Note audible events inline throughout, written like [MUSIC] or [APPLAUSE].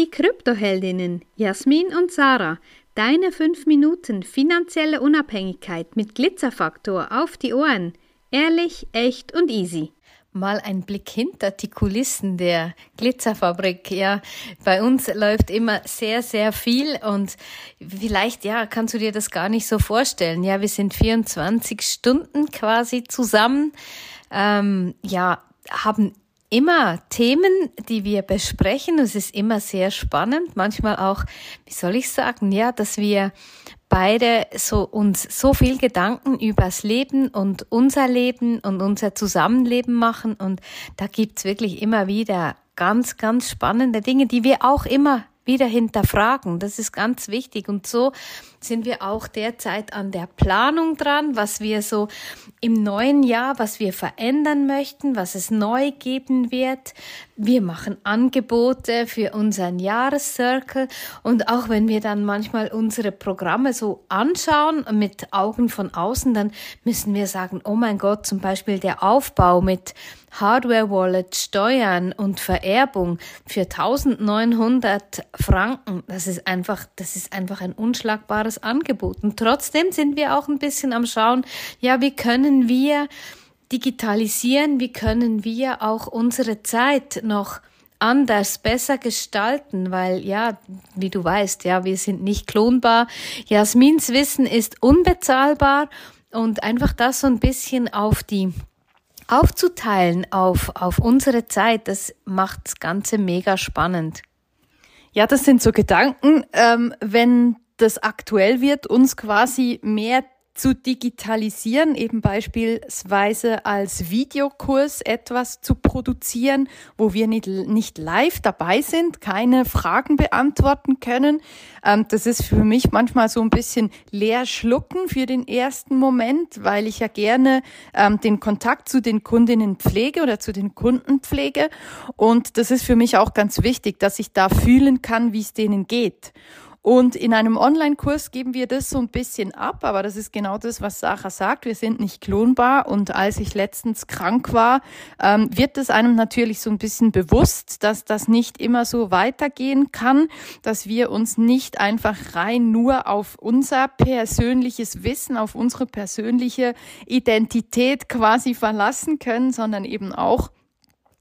Die Kryptoheldinnen Jasmin und Sarah, deine 5 Minuten finanzielle Unabhängigkeit mit Glitzerfaktor auf die Ohren. Ehrlich, echt und easy mal ein Blick hinter die Kulissen der Glitzerfabrik. Ja, bei uns läuft immer sehr, sehr viel und vielleicht, ja, kannst du dir das gar nicht so vorstellen. Ja, wir sind 24 Stunden quasi zusammen. Ähm, ja, haben immer Themen, die wir besprechen. Es ist immer sehr spannend. Manchmal auch, wie soll ich sagen, ja, dass wir beide so uns so viel Gedanken übers Leben und unser Leben und unser Zusammenleben machen und da gibt's wirklich immer wieder ganz, ganz spannende Dinge, die wir auch immer wieder hinterfragen. Das ist ganz wichtig. Und so sind wir auch derzeit an der Planung dran, was wir so im neuen Jahr, was wir verändern möchten, was es neu geben wird. Wir machen Angebote für unseren Jahrescircle und auch wenn wir dann manchmal unsere Programme so anschauen mit Augen von außen, dann müssen wir sagen, oh mein Gott, zum Beispiel der Aufbau mit Hardware-Wallet, Steuern und Vererbung für 1900 Franken, das ist einfach, das ist einfach ein unschlagbares Angebot. Und trotzdem sind wir auch ein bisschen am Schauen, ja, wie können wir digitalisieren, wie können wir auch unsere Zeit noch anders, besser gestalten, weil ja, wie du weißt, ja, wir sind nicht klonbar. Jasmins Wissen ist unbezahlbar und einfach das so ein bisschen auf die aufzuteilen auf, auf unsere Zeit, das macht das Ganze mega spannend. Ja, das sind so Gedanken, ähm, wenn das aktuell wird, uns quasi mehr zu digitalisieren, eben beispielsweise als Videokurs etwas zu produzieren, wo wir nicht, nicht live dabei sind, keine Fragen beantworten können. Ähm, das ist für mich manchmal so ein bisschen leer schlucken für den ersten Moment, weil ich ja gerne ähm, den Kontakt zu den Kundinnen pflege oder zu den Kunden pflege. Und das ist für mich auch ganz wichtig, dass ich da fühlen kann, wie es denen geht. Und in einem Online-Kurs geben wir das so ein bisschen ab, aber das ist genau das, was Sarah sagt. Wir sind nicht klonbar und als ich letztens krank war, ähm, wird es einem natürlich so ein bisschen bewusst, dass das nicht immer so weitergehen kann, dass wir uns nicht einfach rein nur auf unser persönliches Wissen, auf unsere persönliche Identität quasi verlassen können, sondern eben auch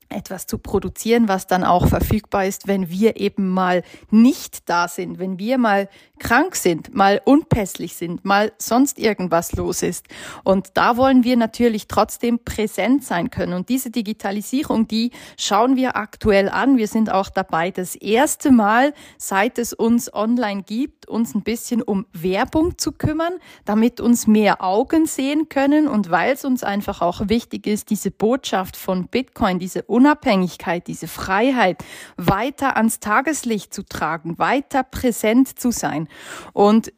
etwas zu produzieren, was dann auch verfügbar ist, wenn wir eben mal nicht da sind, wenn wir mal krank sind, mal unpässlich sind, mal sonst irgendwas los ist. Und da wollen wir natürlich trotzdem präsent sein können. Und diese Digitalisierung, die schauen wir aktuell an. Wir sind auch dabei, das erste Mal, seit es uns online gibt, uns ein bisschen um Werbung zu kümmern, damit uns mehr Augen sehen können und weil es uns einfach auch wichtig ist, diese Botschaft von Bitcoin, diese Unabhängigkeit, diese Freiheit weiter ans Tageslicht zu tragen, weiter präsent zu sein. Und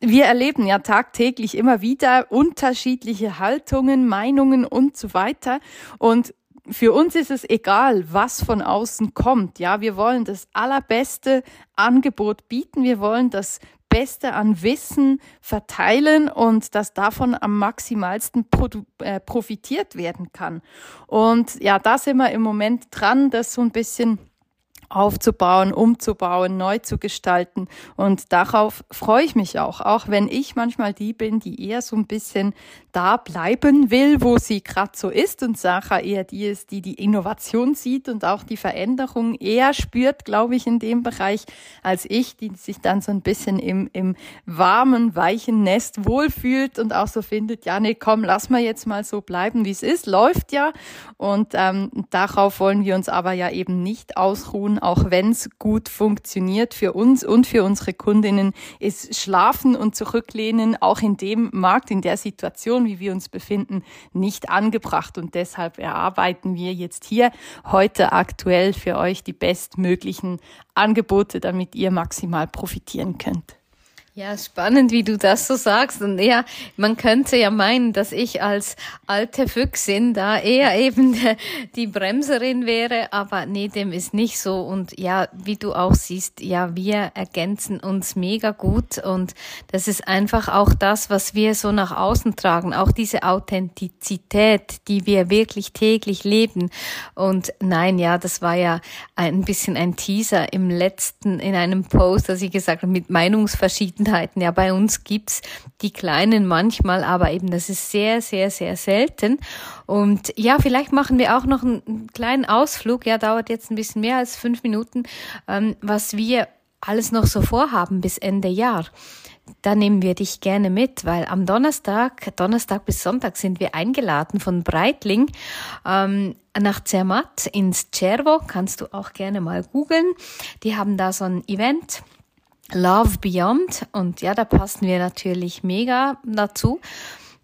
wir erleben ja tagtäglich immer wieder unterschiedliche Haltungen, Meinungen und so weiter. Und für uns ist es egal, was von außen kommt. Ja, wir wollen das allerbeste Angebot bieten. Wir wollen das Beste an Wissen verteilen und dass davon am maximalsten äh, profitiert werden kann. Und ja, da sind wir im Moment dran, das so ein bisschen aufzubauen, umzubauen, neu zu gestalten. Und darauf freue ich mich auch, auch wenn ich manchmal die bin, die eher so ein bisschen da bleiben will, wo sie gerade so ist und Sacha eher die ist, die die Innovation sieht und auch die Veränderung eher spürt, glaube ich, in dem Bereich, als ich, die sich dann so ein bisschen im, im warmen, weichen Nest wohlfühlt und auch so findet, ja, nee, komm, lass mal jetzt mal so bleiben, wie es ist, läuft ja. Und ähm, darauf wollen wir uns aber ja eben nicht ausruhen, auch wenn es gut funktioniert für uns und für unsere Kundinnen, ist Schlafen und Zurücklehnen auch in dem Markt, in der Situation, wie wir uns befinden, nicht angebracht. Und deshalb erarbeiten wir jetzt hier heute aktuell für euch die bestmöglichen Angebote, damit ihr maximal profitieren könnt. Ja, spannend, wie du das so sagst. Und ja, man könnte ja meinen, dass ich als alte Füchsin da eher eben die Bremserin wäre, aber nee, dem ist nicht so. Und ja, wie du auch siehst, ja, wir ergänzen uns mega gut und das ist einfach auch das, was wir so nach außen tragen, auch diese Authentizität, die wir wirklich täglich leben. Und nein, ja, das war ja ein bisschen ein Teaser im letzten, in einem Post, dass ich gesagt habe, mit Meinungsverschiedenheit Seltenheiten. Ja, bei uns gibt's die kleinen manchmal, aber eben das ist sehr, sehr, sehr selten. Und ja, vielleicht machen wir auch noch einen kleinen Ausflug. Ja, dauert jetzt ein bisschen mehr als fünf Minuten, ähm, was wir alles noch so vorhaben bis Ende Jahr. Da nehmen wir dich gerne mit, weil am Donnerstag, Donnerstag bis Sonntag sind wir eingeladen von Breitling ähm, nach Zermatt ins Cervo. Kannst du auch gerne mal googeln. Die haben da so ein Event Love Beyond. Und ja, da passen wir natürlich mega dazu.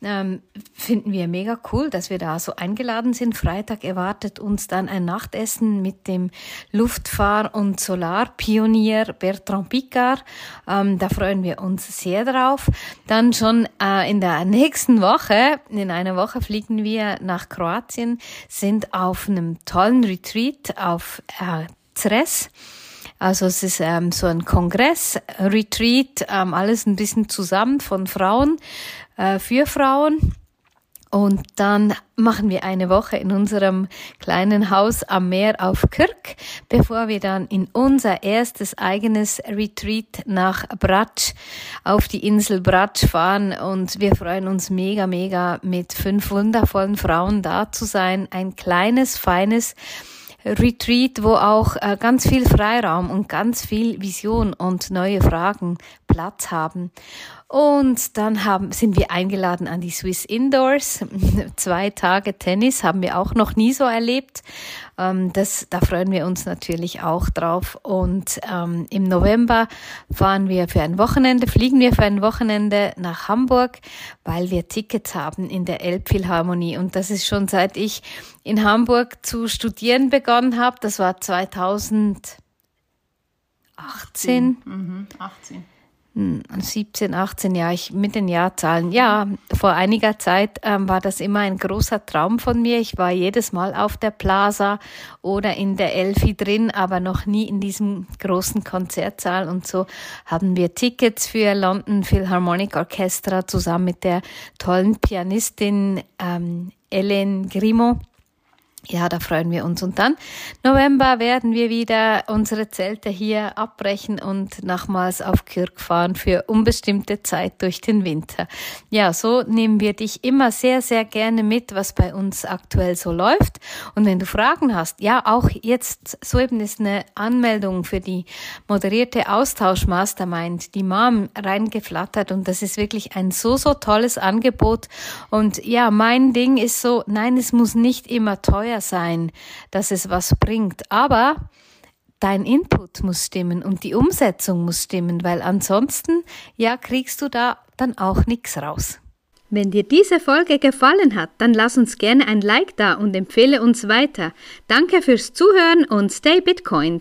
Ähm, finden wir mega cool, dass wir da so eingeladen sind. Freitag erwartet uns dann ein Nachtessen mit dem Luftfahr- und Solarpionier Bertrand Picard. Ähm, da freuen wir uns sehr drauf. Dann schon äh, in der nächsten Woche, in einer Woche fliegen wir nach Kroatien, sind auf einem tollen Retreat auf äh, Zres. Also es ist ähm, so ein Kongress, Retreat, ähm, alles ein bisschen zusammen von Frauen, äh, für Frauen. Und dann machen wir eine Woche in unserem kleinen Haus am Meer auf Kirk, bevor wir dann in unser erstes eigenes Retreat nach Bratsch auf die Insel Bratsch fahren. Und wir freuen uns mega, mega mit fünf wundervollen Frauen da zu sein. Ein kleines, feines Retreat, wo auch äh, ganz viel Freiraum und ganz viel Vision und neue Fragen Platz haben. Und dann haben, sind wir eingeladen an die Swiss Indoors. [LAUGHS] Zwei Tage Tennis haben wir auch noch nie so erlebt. Ähm, das, da freuen wir uns natürlich auch drauf. Und ähm, im November fahren wir für ein Wochenende, fliegen wir für ein Wochenende nach Hamburg, weil wir Tickets haben in der Elbphilharmonie. Und das ist schon seit ich in Hamburg zu studieren begonnen habe. Das war 2018. Mhm, 18. 17, 18 Jahre, ich mit den Jahrzahlen. Ja, vor einiger Zeit ähm, war das immer ein großer Traum von mir. Ich war jedes Mal auf der Plaza oder in der Elfi drin, aber noch nie in diesem großen Konzertsaal. Und so haben wir Tickets für London Philharmonic Orchestra zusammen mit der tollen Pianistin ähm, Ellen Grimo ja, da freuen wir uns. Und dann November werden wir wieder unsere Zelte hier abbrechen und nochmals auf Kürk fahren für unbestimmte Zeit durch den Winter. Ja, so nehmen wir dich immer sehr, sehr gerne mit, was bei uns aktuell so läuft. Und wenn du Fragen hast, ja, auch jetzt soeben ist eine Anmeldung für die moderierte Austausch Mastermind, die Mom reingeflattert und das ist wirklich ein so, so tolles Angebot. Und ja, mein Ding ist so, nein, es muss nicht immer teuer sein, dass es was bringt. Aber dein Input muss stimmen und die Umsetzung muss stimmen, weil ansonsten, ja, kriegst du da dann auch nichts raus. Wenn dir diese Folge gefallen hat, dann lass uns gerne ein Like da und empfehle uns weiter. Danke fürs Zuhören und stay Bitcoin.